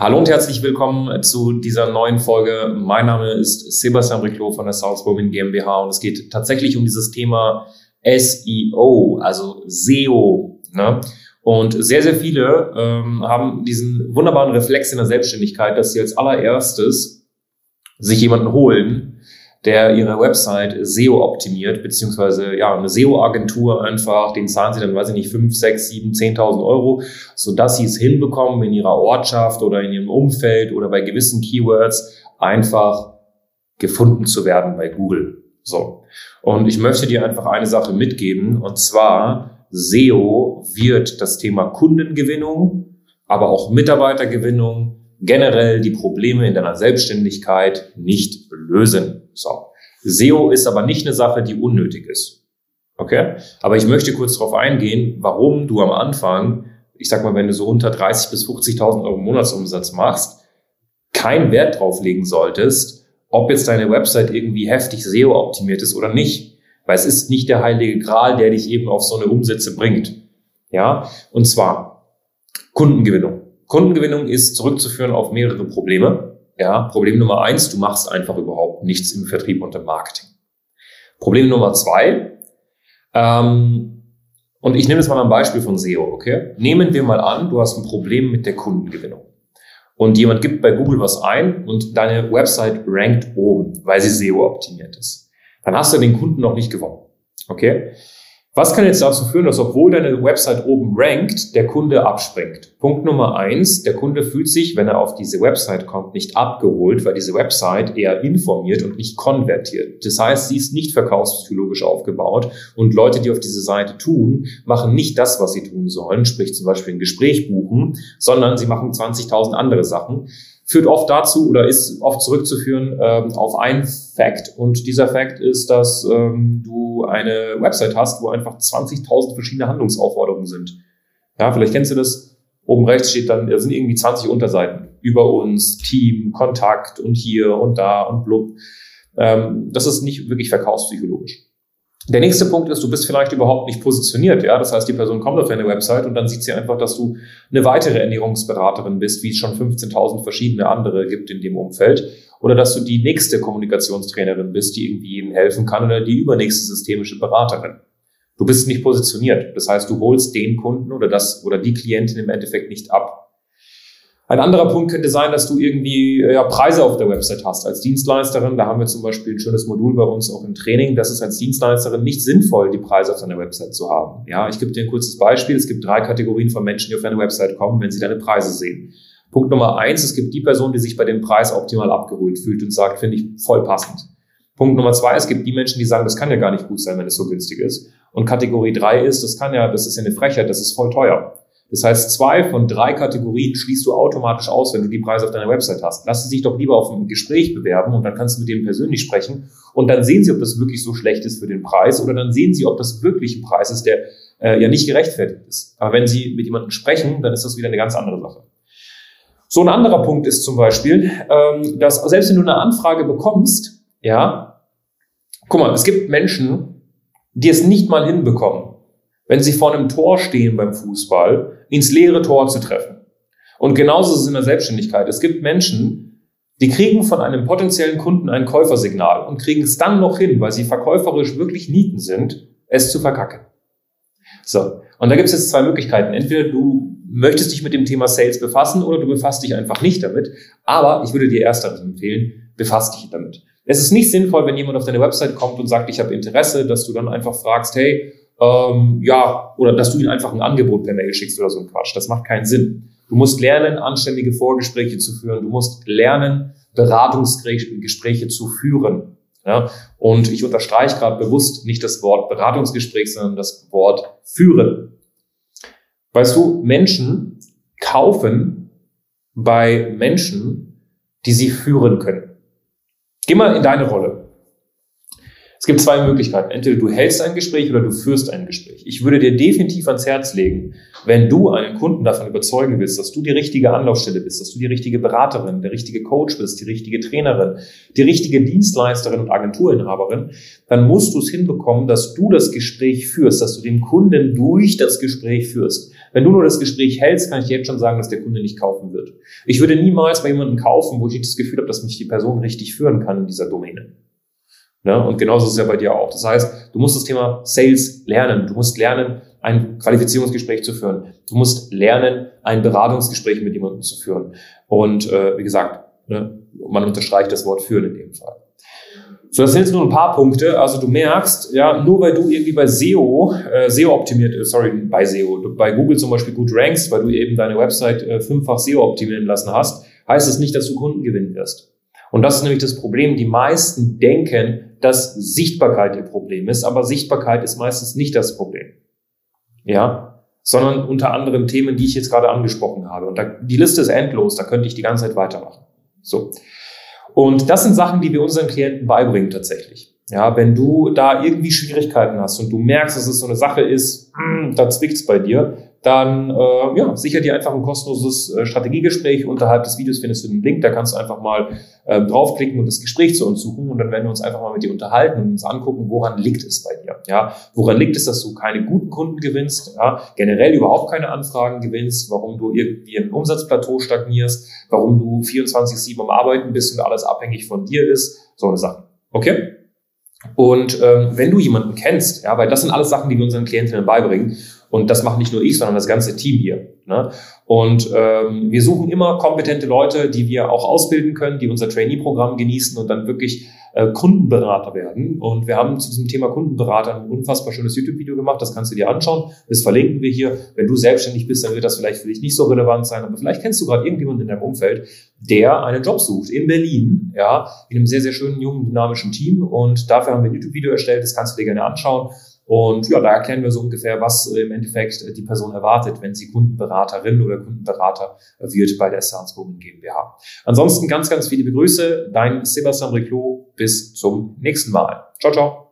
Hallo und herzlich willkommen zu dieser neuen Folge. Mein Name ist Sebastian Riclo von der Southbowen GmbH und es geht tatsächlich um dieses Thema SEO, also SEO. Ne? Und sehr, sehr viele ähm, haben diesen wunderbaren Reflex in der Selbstständigkeit, dass sie als allererstes sich jemanden holen, der ihre Website SEO optimiert, beziehungsweise ja, eine SEO-Agentur einfach, den zahlen sie dann, weiß ich nicht, 5, 6, 7, 10.000 Euro, so dass sie es hinbekommen, in ihrer Ortschaft oder in ihrem Umfeld oder bei gewissen Keywords einfach gefunden zu werden bei Google. So. Und ich möchte dir einfach eine Sache mitgeben, und zwar SEO wird das Thema Kundengewinnung, aber auch Mitarbeitergewinnung, generell die Probleme in deiner Selbstständigkeit nicht lösen. So. SEO ist aber nicht eine Sache, die unnötig ist. Okay? Aber ich möchte kurz darauf eingehen, warum du am Anfang, ich sag mal, wenn du so unter 30 bis 50.000 Euro Monatsumsatz machst, keinen Wert drauf legen solltest, ob jetzt deine Website irgendwie heftig SEO optimiert ist oder nicht. Weil es ist nicht der heilige Gral, der dich eben auf so eine Umsätze bringt. Ja? Und zwar Kundengewinnung. Kundengewinnung ist zurückzuführen auf mehrere Probleme. Ja, Problem Nummer eins, du machst einfach überhaupt nichts im Vertrieb und im Marketing. Problem Nummer zwei, ähm, und ich nehme jetzt mal ein Beispiel von SEO, okay? Nehmen wir mal an, du hast ein Problem mit der Kundengewinnung. Und jemand gibt bei Google was ein und deine Website rankt oben, weil sie SEO optimiert ist. Dann hast du den Kunden noch nicht gewonnen. Okay? Was kann jetzt dazu führen, dass obwohl deine Website oben rankt, der Kunde abspringt? Punkt Nummer eins, der Kunde fühlt sich, wenn er auf diese Website kommt, nicht abgeholt, weil diese Website eher informiert und nicht konvertiert. Das heißt, sie ist nicht verkaufspsychologisch aufgebaut und Leute, die auf diese Seite tun, machen nicht das, was sie tun sollen, sprich zum Beispiel ein Gespräch buchen, sondern sie machen 20.000 andere Sachen führt oft dazu oder ist oft zurückzuführen ähm, auf einen Fact. Und dieser Fact ist, dass ähm, du eine Website hast, wo einfach 20.000 verschiedene Handlungsaufforderungen sind. Ja, vielleicht kennst du das. Oben rechts steht dann, da sind irgendwie 20 Unterseiten über uns, Team, Kontakt und hier und da und blub. Ähm, das ist nicht wirklich verkaufspsychologisch. Der nächste Punkt ist, du bist vielleicht überhaupt nicht positioniert. Ja, das heißt, die Person kommt auf deine Website und dann sieht sie einfach, dass du eine weitere Ernährungsberaterin bist, wie es schon 15.000 verschiedene andere gibt in dem Umfeld. Oder dass du die nächste Kommunikationstrainerin bist, die irgendwie jedem helfen kann oder die übernächste systemische Beraterin. Du bist nicht positioniert. Das heißt, du holst den Kunden oder das oder die Klientin im Endeffekt nicht ab. Ein anderer Punkt könnte sein, dass du irgendwie ja, Preise auf der Website hast als Dienstleisterin. Da haben wir zum Beispiel ein schönes Modul bei uns auch im Training. Das ist als Dienstleisterin nicht sinnvoll, die Preise auf deiner Website zu haben. Ja, ich gebe dir ein kurzes Beispiel. Es gibt drei Kategorien von Menschen, die auf deine Website kommen, wenn sie deine Preise sehen. Punkt Nummer eins, es gibt die Person, die sich bei dem Preis optimal abgeholt fühlt und sagt, finde ich voll passend. Punkt Nummer zwei, es gibt die Menschen, die sagen, das kann ja gar nicht gut sein, wenn es so günstig ist. Und Kategorie drei ist, das kann ja, das ist ja eine Frechheit, das ist voll teuer. Das heißt, zwei von drei Kategorien schließt du automatisch aus, wenn du die Preise auf deiner Website hast. Lass sie sich doch lieber auf ein Gespräch bewerben und dann kannst du mit denen persönlich sprechen und dann sehen sie, ob das wirklich so schlecht ist für den Preis oder dann sehen sie, ob das wirklich ein Preis ist, der äh, ja nicht gerechtfertigt ist. Aber wenn sie mit jemandem sprechen, dann ist das wieder eine ganz andere Sache. So ein anderer Punkt ist zum Beispiel, ähm, dass selbst wenn du eine Anfrage bekommst, ja, guck mal, es gibt Menschen, die es nicht mal hinbekommen, wenn sie vor einem Tor stehen beim Fußball, ins leere Tor zu treffen. Und genauso ist es in der Selbstständigkeit. Es gibt Menschen, die kriegen von einem potenziellen Kunden ein Käufersignal und kriegen es dann noch hin, weil sie verkäuferisch wirklich Nieten sind, es zu verkacken. So. Und da gibt es jetzt zwei Möglichkeiten. Entweder du möchtest dich mit dem Thema Sales befassen oder du befasst dich einfach nicht damit. Aber ich würde dir ersteres empfehlen, befasst dich damit. Es ist nicht sinnvoll, wenn jemand auf deine Website kommt und sagt, ich habe Interesse, dass du dann einfach fragst, hey, ähm, ja, oder dass du ihnen einfach ein Angebot per Mail schickst oder so ein Quatsch. Das macht keinen Sinn. Du musst lernen, anständige Vorgespräche zu führen. Du musst lernen, Beratungsgespräche zu führen. Ja? Und ich unterstreiche gerade bewusst nicht das Wort Beratungsgespräch, sondern das Wort führen. Weißt du, Menschen kaufen bei Menschen, die sie führen können. Geh mal in deine Rolle. Es gibt zwei Möglichkeiten. Entweder du hältst ein Gespräch oder du führst ein Gespräch. Ich würde dir definitiv ans Herz legen, wenn du einen Kunden davon überzeugen willst, dass du die richtige Anlaufstelle bist, dass du die richtige Beraterin, der richtige Coach bist, die richtige Trainerin, die richtige Dienstleisterin und Agenturinhaberin, dann musst du es hinbekommen, dass du das Gespräch führst, dass du den Kunden durch das Gespräch führst. Wenn du nur das Gespräch hältst, kann ich dir jetzt schon sagen, dass der Kunde nicht kaufen wird. Ich würde niemals bei jemandem kaufen, wo ich nicht das Gefühl habe, dass mich die Person richtig führen kann in dieser Domäne. Ne? Und genauso ist es ja bei dir auch. Das heißt, du musst das Thema Sales lernen. Du musst lernen, ein Qualifizierungsgespräch zu führen. Du musst lernen, ein Beratungsgespräch mit jemandem zu führen. Und äh, wie gesagt, ne, man unterstreicht das Wort führen in dem Fall. So, das sind jetzt nur ein paar Punkte. Also du merkst, ja, nur weil du irgendwie bei SEO, äh, SEO optimiert, äh, sorry, bei SEO, bei Google zum Beispiel gut rankst, weil du eben deine Website äh, fünffach SEO optimieren lassen hast, heißt es das nicht, dass du Kunden gewinnen wirst. Und das ist nämlich das Problem. Die meisten denken, dass Sichtbarkeit ihr Problem ist, aber Sichtbarkeit ist meistens nicht das Problem. Ja, sondern unter anderem Themen, die ich jetzt gerade angesprochen habe. Und da, die Liste ist endlos, da könnte ich die ganze Zeit weitermachen. So. Und das sind Sachen, die wir unseren Klienten beibringen tatsächlich. Ja, wenn du da irgendwie Schwierigkeiten hast und du merkst, dass es so eine Sache ist, hm, da zwickt's bei dir, dann äh, ja, sicher dir einfach ein kostenloses äh, Strategiegespräch. Unterhalb des Videos findest du den Link, da kannst du einfach mal äh, draufklicken und das Gespräch zu uns suchen und dann werden wir uns einfach mal mit dir unterhalten und uns angucken, woran liegt es bei dir. Ja, woran liegt es, dass du keine guten Kunden gewinnst, ja, generell überhaupt keine Anfragen gewinnst, warum du irgendwie im Umsatzplateau stagnierst, warum du 24/7 am Arbeiten bist und alles abhängig von dir ist, so eine Sache. Okay? Und ähm, wenn du jemanden kennst, ja, weil das sind alles Sachen, die wir unseren Klientinnen beibringen und das macht nicht nur ich, sondern das ganze Team hier. Ne? Und ähm, wir suchen immer kompetente Leute, die wir auch ausbilden können, die unser Trainee-Programm genießen und dann wirklich äh, Kundenberater werden. Und wir haben zu diesem Thema Kundenberater ein unfassbar schönes YouTube-Video gemacht. Das kannst du dir anschauen. Das verlinken wir hier. Wenn du selbstständig bist, dann wird das vielleicht für dich nicht so relevant sein. Aber vielleicht kennst du gerade irgendjemanden in deinem Umfeld, der einen Job sucht in Berlin, ja, in einem sehr, sehr schönen, jungen, dynamischen Team. Und dafür haben wir ein YouTube-Video erstellt. Das kannst du dir gerne anschauen. Und ja, da erklären wir so ungefähr, was äh, im Endeffekt äh, die Person erwartet, wenn sie Kundenberaterin oder Kundenberater wird bei der Saleswoman GmbH. Ansonsten ganz, ganz viele Begrüße. Dein Sebastian Reclo. Bis zum nächsten Mal. Ciao, ciao.